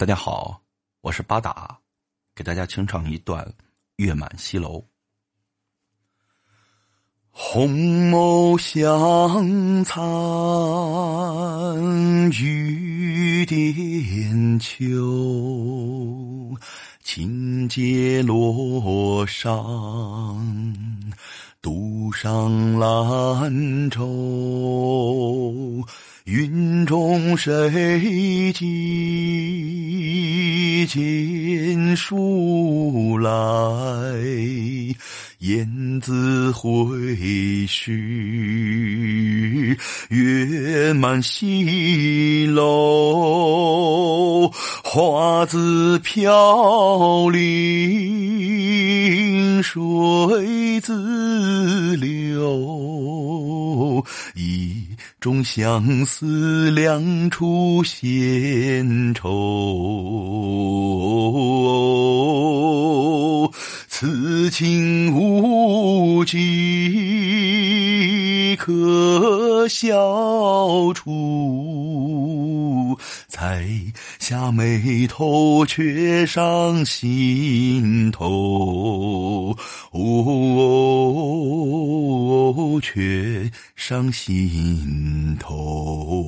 大家好，我是八达，给大家清唱一段《月满西楼》。红眸香残玉点秋，轻结罗裳，独上兰舟。云中谁寄剑书来？雁字回时，月满西楼。花自飘零水自流。一种相思，两处闲愁。此情无计可消除，才下眉头，却上心头。哦，却上心头。